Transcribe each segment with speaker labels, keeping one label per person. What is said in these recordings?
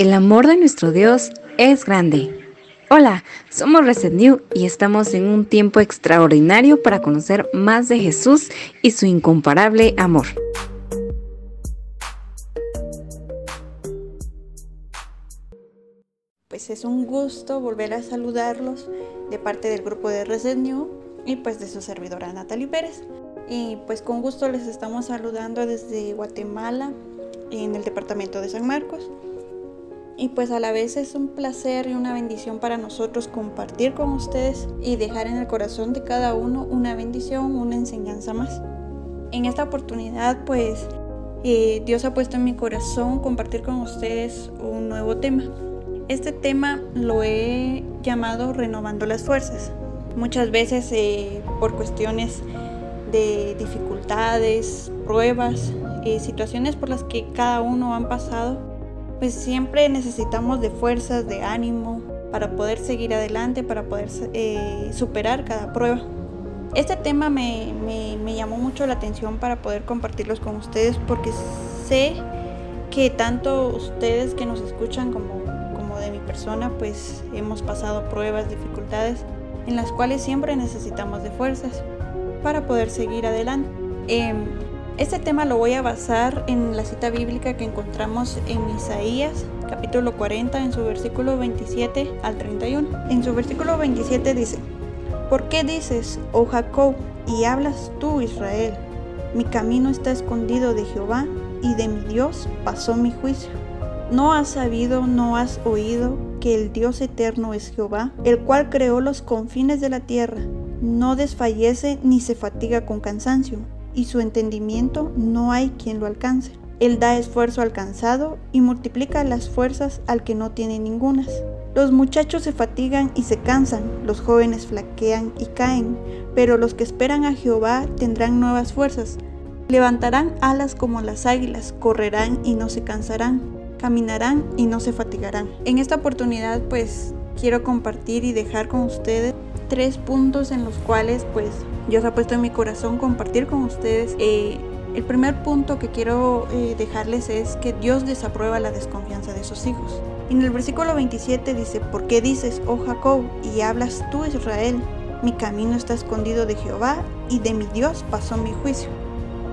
Speaker 1: El amor de nuestro Dios es grande. Hola, somos Reset New y estamos en un tiempo extraordinario para conocer más de Jesús y su incomparable amor.
Speaker 2: Pues es un gusto volver a saludarlos de parte del grupo de Reset New y pues de su servidora Natalie Pérez. Y pues con gusto les estamos saludando desde Guatemala, en el departamento de San Marcos. Y pues a la vez es un placer y una bendición para nosotros compartir con ustedes y dejar en el corazón de cada uno una bendición, una enseñanza más. En esta oportunidad pues eh, Dios ha puesto en mi corazón compartir con ustedes un nuevo tema. Este tema lo he llamado renovando las fuerzas. Muchas veces eh, por cuestiones de dificultades, pruebas, eh, situaciones por las que cada uno han pasado, pues siempre necesitamos de fuerzas, de ánimo para poder seguir adelante, para poder eh, superar cada prueba. Este tema me, me, llamó mucho la atención para poder compartirlos con ustedes porque sé que tanto ustedes que nos escuchan como, como de mi persona, pues hemos pasado pruebas, dificultades en las cuales siempre necesitamos de fuerzas para poder seguir adelante. Em, este tema lo voy a basar en la cita bíblica que encontramos en Isaías capítulo 40 en su versículo 27 al 31. En su versículo 27 dice, ¿por qué dices, oh Jacob, y hablas tú, Israel? Mi camino está escondido de Jehová, y de mi Dios pasó mi juicio. ¿No has sabido, no has oído que el Dios eterno es Jehová, el cual creó los confines de la tierra? No desfallece ni se fatiga con cansancio y su entendimiento no hay quien lo alcance. Él da esfuerzo al cansado y multiplica las fuerzas al que no tiene ningunas. Los muchachos se fatigan y se cansan, los jóvenes flaquean y caen, pero los que esperan a Jehová tendrán nuevas fuerzas. Levantarán alas como las águilas, correrán y no se cansarán, caminarán y no se fatigarán. En esta oportunidad pues quiero compartir y dejar con ustedes tres puntos en los cuales pues Dios ha puesto en mi corazón compartir con ustedes. Eh, el primer punto que quiero eh, dejarles es que Dios desaprueba la desconfianza de sus hijos. En el versículo 27 dice, ¿por qué dices, oh Jacob, y hablas tú, Israel? Mi camino está escondido de Jehová, y de mi Dios pasó mi juicio.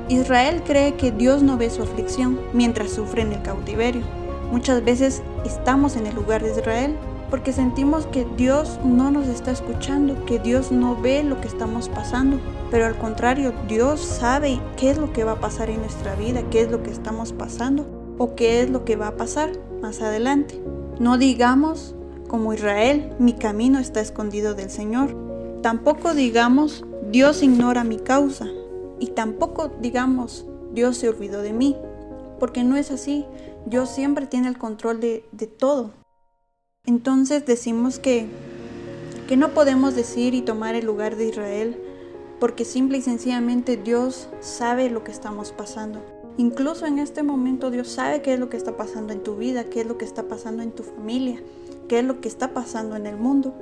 Speaker 2: Israel cree que Dios no ve su aflicción mientras sufre en el cautiverio. Muchas veces estamos en el lugar de Israel porque sentimos que Dios no nos está escuchando, que Dios no ve lo que estamos pasando. Pero al contrario, Dios sabe qué es lo que va a pasar en nuestra vida, qué es lo que estamos pasando o qué es lo que va a pasar más adelante. No digamos, como Israel, mi camino está escondido del Señor. Tampoco digamos, Dios ignora mi causa. Y tampoco digamos, Dios se olvidó de mí. Porque no es así. Dios siempre tiene el control de, de todo. Entonces decimos que, que no podemos decir y tomar el lugar de Israel porque simple y sencillamente Dios sabe lo que estamos pasando. Incluso en este momento Dios sabe qué es lo que está pasando en tu vida, qué es lo que está pasando en tu familia, qué es lo que está pasando en el mundo.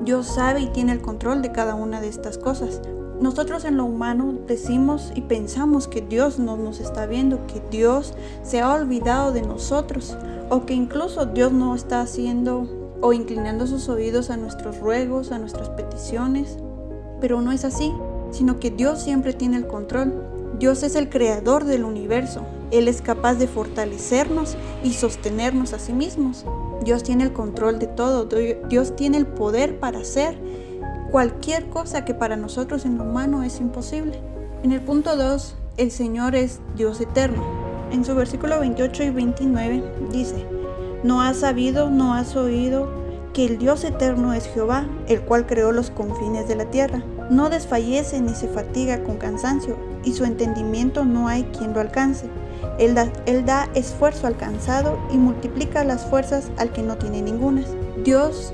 Speaker 2: Dios sabe y tiene el control de cada una de estas cosas. Nosotros en lo humano decimos y pensamos que Dios no nos está viendo, que Dios se ha olvidado de nosotros o que incluso Dios no está haciendo o inclinando sus oídos a nuestros ruegos, a nuestras peticiones. Pero no es así, sino que Dios siempre tiene el control. Dios es el creador del universo. Él es capaz de fortalecernos y sostenernos a sí mismos. Dios tiene el control de todo. Dios tiene el poder para hacer cualquier cosa que para nosotros en lo humano es imposible. En el punto 2, el Señor es Dios eterno. En su versículo 28 y 29 dice, ¿no has sabido, no has oído que el Dios eterno es Jehová, el cual creó los confines de la tierra? No desfallece ni se fatiga con cansancio, y su entendimiento no hay quien lo alcance. Él da, esfuerzo al cansado y multiplica las fuerzas al que no tiene ningunas. Dios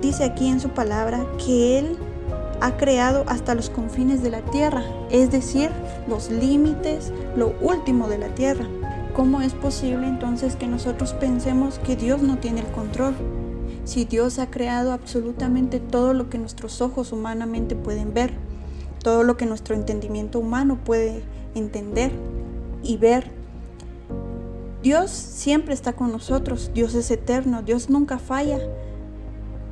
Speaker 2: dice aquí en su palabra que Él ha creado hasta los confines de la tierra, es decir, los límites, lo último de la tierra. ¿Cómo es posible entonces que nosotros pensemos que Dios no tiene el control? Si Dios ha creado absolutamente todo lo que nuestros ojos humanamente pueden ver, todo lo que nuestro entendimiento humano puede entender y ver. Dios siempre está con nosotros, Dios es eterno, Dios nunca falla,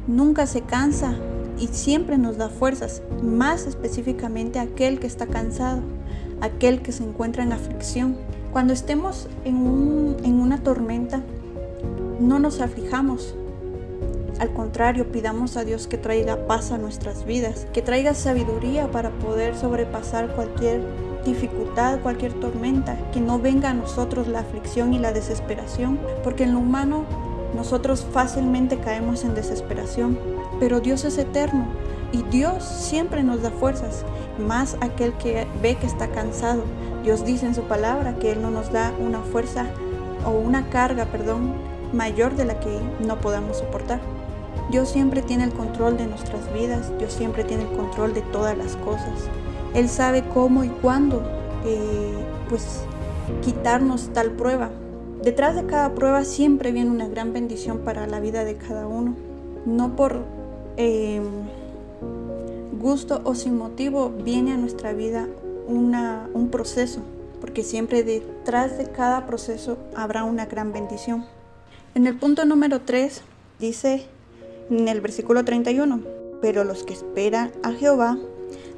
Speaker 2: nunca se cansa y siempre nos da fuerzas, más específicamente aquel que está cansado, aquel que se encuentra en aflicción. Cuando estemos en, en una tormenta, no nos aflijamos, al contrario, pidamos a Dios que traiga paz a nuestras vidas, que traiga sabiduría para poder sobrepasar cualquier dificultad, cualquier tormenta, que no venga a nosotros la aflicción y la desesperación, porque en lo humano nosotros fácilmente caemos en desesperación, pero Dios es eterno y Dios siempre nos da fuerzas, más aquel que ve que está cansado. Dios dice en su palabra que Él no nos da una fuerza o una carga, perdón, mayor de la que no podamos soportar. Dios siempre tiene el control de nuestras vidas, Dios siempre tiene el control de todas las cosas. Él sabe cómo y cuándo, eh, pues, quitarnos tal prueba. Detrás de cada prueba siempre viene una gran bendición para la vida de cada uno. No por em, gusto o sin motivo viene a nuestra vida una, un proceso, porque siempre detrás de cada proceso habrá una gran bendición. En el punto número 3 dice en el versículo 31. Pero los que esperan a Jehová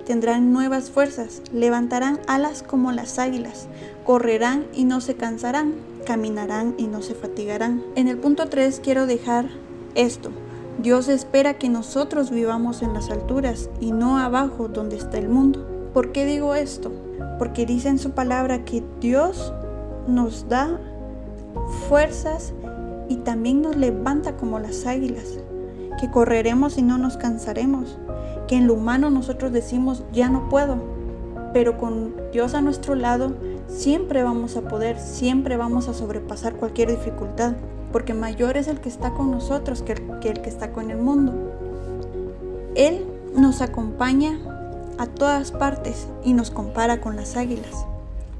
Speaker 2: tendrán nuevas fuerzas, levantarán alas como las águilas, correrán y no se cansarán, caminarán y no se fatigarán. En el punto 3 quiero dejar esto. Dios espera que nosotros vivamos en las alturas y no abajo donde está el mundo. ¿Por qué digo esto? Porque dice en su palabra que Dios nos da fuerzas y también nos levanta como las águilas que correremos y no nos cansaremos, que en lo humano nosotros decimos, ya no puedo, pero con Dios a nuestro lado siempre vamos a poder, siempre vamos a sobrepasar cualquier dificultad, porque mayor es el que está con nosotros que el que, está con el mundo. Él nos acompaña a todas partes y nos compara con las águilas.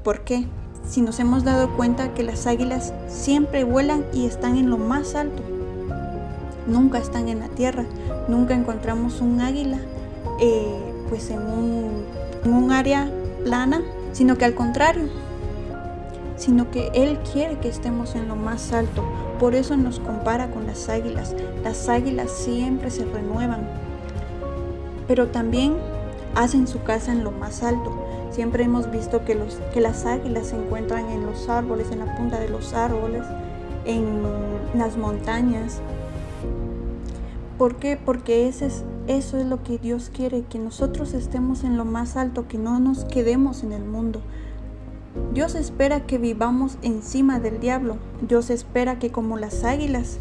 Speaker 2: ¿Por qué? Si nos hemos dado cuenta que las águilas siempre vuelan y están en lo más alto, nunca están en la tierra, nunca encontramos un águila eh, pues un, en un área plana, sino que al contrario, sino que Él quiere que estemos en lo más alto. Por eso nos compara con las águilas. Las águilas siempre se renuevan, pero también hacen su casa en lo más alto. Siempre hemos visto que, los, que las águilas se encuentran en los árboles, en la punta de los árboles, en las montañas, ¿Por qué? Porque ese es, eso es lo que Dios quiere, que nosotros estemos en lo más alto, que no nos quedemos en el mundo. Dios espera que vivamos encima del diablo. Dios espera que como las águilas,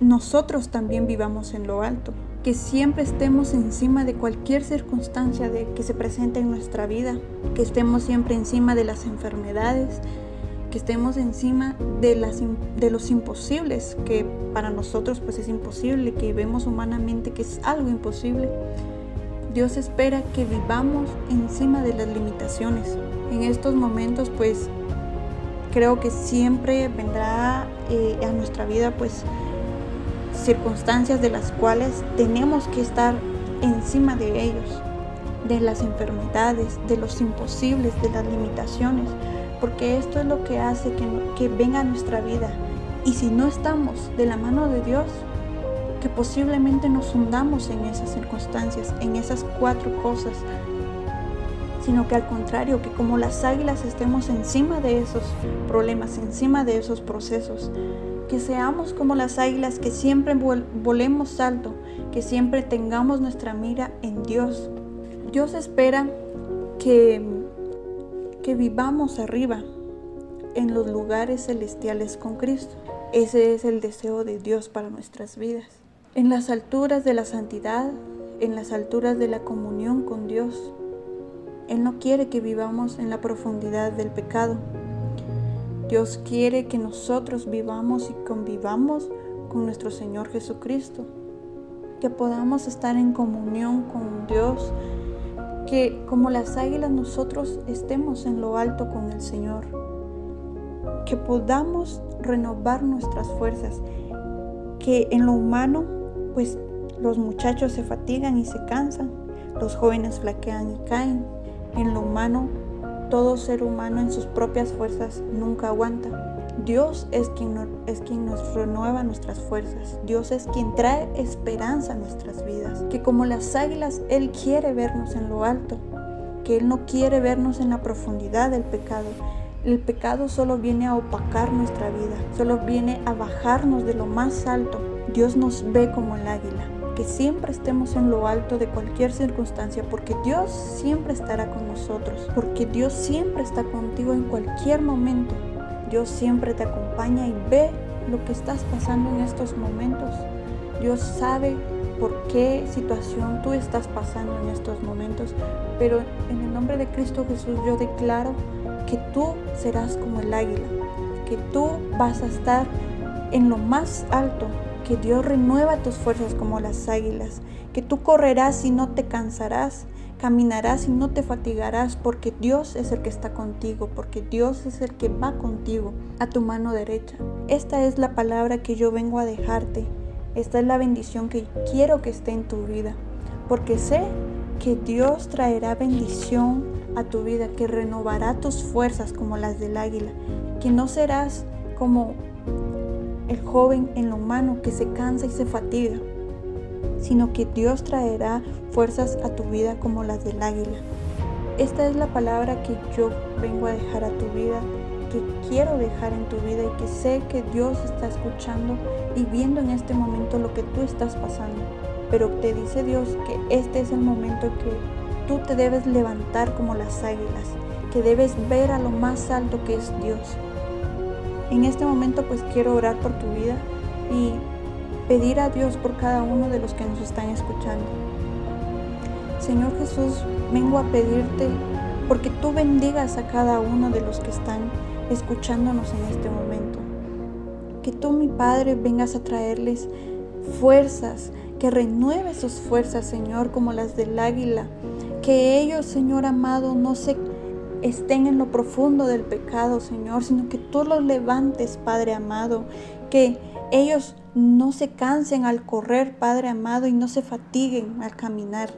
Speaker 2: nosotros también vivamos en lo alto. Que siempre estemos encima de cualquier circunstancia de, que se presente en nuestra vida. Que estemos siempre encima de las enfermedades, que estemos encima de, los imposibles, que para nosotros pues es imposible, que vemos humanamente que es algo imposible. Dios espera que vivamos encima de las limitaciones. En estos momentos pues creo que siempre vendrá eh, a nuestra vida pues circunstancias de las cuales tenemos que estar encima de ellos, de las enfermedades, de los imposibles, de las limitaciones porque esto es lo que hace que, que venga a nuestra vida. Y si no estamos de la mano de Dios, que posiblemente nos hundamos en esas circunstancias, en esas cuatro cosas, sino que al contrario, que como las águilas estemos encima de esos problemas, encima de esos procesos, que seamos como las águilas, que siempre volemos alto, que siempre tengamos nuestra mira en Dios. Dios espera que que vivamos arriba, en los lugares celestiales con Cristo. Ese es el deseo de Dios para nuestras vidas. En las alturas de la santidad, en las alturas de la comunión con Dios. Él no quiere que vivamos en la profundidad del pecado. Dios quiere que nosotros vivamos y convivamos con nuestro Señor Jesucristo. Que podamos estar en comunión con Dios. Que como las águilas nosotros estemos en lo alto con el Señor, que podamos renovar nuestras fuerzas, que en lo humano, pues los muchachos se fatigan y se cansan, los jóvenes flaquean y caen, en lo humano, todo ser humano en sus propias fuerzas nunca aguanta, Dios es quien, es quien nos renueva nuestras fuerzas. Dios es quien trae esperanza a nuestras vidas. Que como las águilas, Él quiere vernos en lo alto. Que Él no quiere vernos en la profundidad del pecado. El pecado solo viene a opacar nuestra vida, solo viene a bajarnos de lo más alto. Dios nos ve como el águila que siempre estemos en lo alto de cualquier circunstancia, porque Dios siempre estará con nosotros, porque Dios siempre está contigo en cualquier momento. Dios siempre te acompaña y ve lo que estás pasando en estos momentos. Dios sabe por qué situación tú estás pasando en estos momentos, pero en el nombre de Cristo Jesús yo declaro que tú serás como el águila, que tú vas a estar en lo más alto que Dios renueva tus fuerzas como las águilas, que tú correrás y no te cansarás, caminarás y no te fatigarás, porque Dios es el que está contigo, porque Dios es el que va contigo a tu mano derecha. Esta es la palabra que yo vengo a dejarte, esta es la bendición que quiero que esté en tu vida, porque sé que Dios traerá bendición a tu vida, que renovará tus fuerzas como las del águila, que no serás como el joven en lo humano que se cansa y se fatiga, sino que Dios traerá fuerzas a tu vida como las del águila. Esta es la palabra que yo vengo a dejar a tu vida, que quiero dejar en tu vida y que sé que Dios está escuchando y viendo en este momento lo que tú estás pasando. Pero te dice Dios que este es el momento que tú te debes levantar como las águilas, que debes ver a lo más alto que es Dios, en este momento pues quiero orar por tu vida y pedir a Dios por cada uno de los que nos están escuchando. Señor Jesús, vengo a pedirte porque tú bendigas a cada uno de los que están escuchándonos en este momento. Que tú, mi Padre, vengas a traerles fuerzas, que renueve sus fuerzas, Señor, como las del águila. Que ellos, Señor amado, no se estén en lo profundo del pecado, Señor, sino que tú los levantes, Padre amado, que ellos no se cansen al correr, Padre amado, y no se fatiguen al caminar,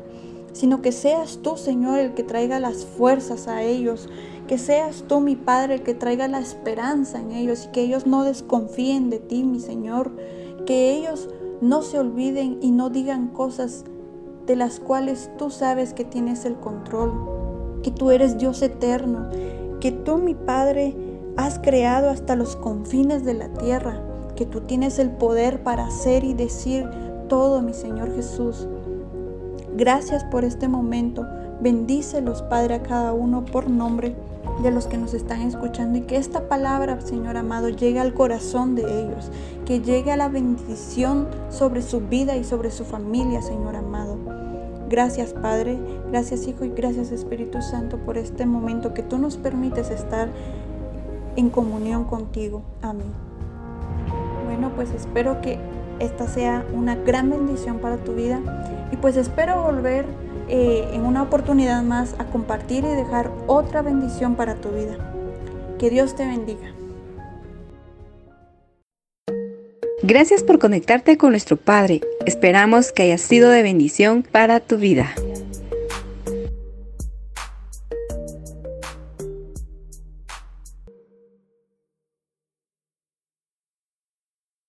Speaker 2: sino que seas tú, Señor, el que traiga las fuerzas a ellos, que seas tú, mi Padre, el que traiga la esperanza en ellos y que ellos no desconfíen de ti, mi Señor, que ellos no se olviden y no digan cosas de las cuales tú sabes que tienes el control que tú eres Dios eterno, que tú, mi Padre, has creado hasta los confines de la tierra, que tú tienes el poder para hacer y decir todo, mi Señor Jesús. Gracias por este momento. Bendícelos, Padre, a cada uno por nombre de los que nos están escuchando y que esta palabra, Señor amado, llegue al corazón de ellos, que llegue a la bendición sobre su vida y sobre su familia, Señor amado. Gracias Padre, gracias Hijo y gracias Espíritu Santo por este momento que tú nos permites estar en comunión contigo. Amén. Bueno, pues espero que esta sea una gran bendición para tu vida y pues espero volver eh, en una oportunidad más a compartir y dejar otra bendición para tu vida. Que Dios te bendiga.
Speaker 1: Gracias por conectarte con nuestro Padre. Esperamos que haya sido de bendición para tu vida.